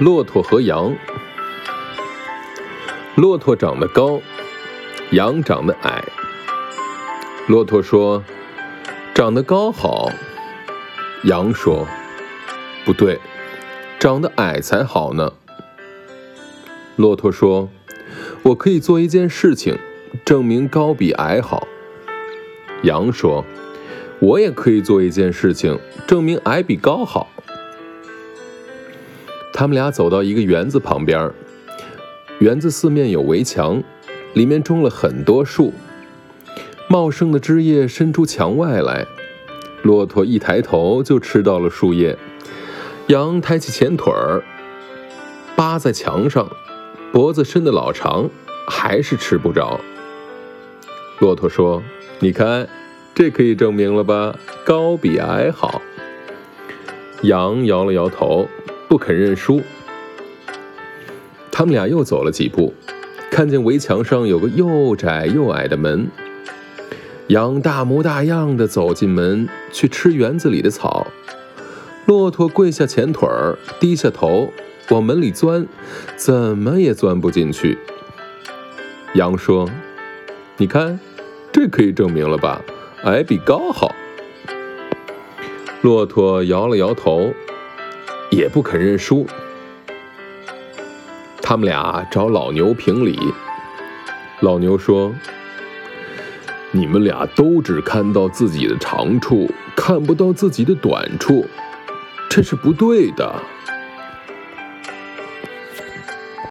骆驼和羊。骆驼长得高，羊长得矮。骆驼说：“长得高好。”羊说：“不对，长得矮才好呢。”骆驼说：“我可以做一件事情，证明高比矮好。”羊说：“我也可以做一件事情，证明矮比高好。”他们俩走到一个园子旁边，园子四面有围墙，里面种了很多树，茂盛的枝叶伸出墙外来。骆驼一抬头就吃到了树叶，羊抬起前腿儿扒在墙上，脖子伸得老长，还是吃不着。骆驼说：“你看，这可以证明了吧？高比矮好。”羊摇了摇头。不肯认输，他们俩又走了几步，看见围墙上有个又窄又矮的门。羊大模大样的走进门去吃园子里的草，骆驼跪下前腿儿，低下头往门里钻，怎么也钻不进去。羊说：“你看，这可以证明了吧？矮比高好。”骆驼摇了摇头。也不肯认输，他们俩找老牛评理。老牛说：“你们俩都只看到自己的长处，看不到自己的短处，这是不对的。”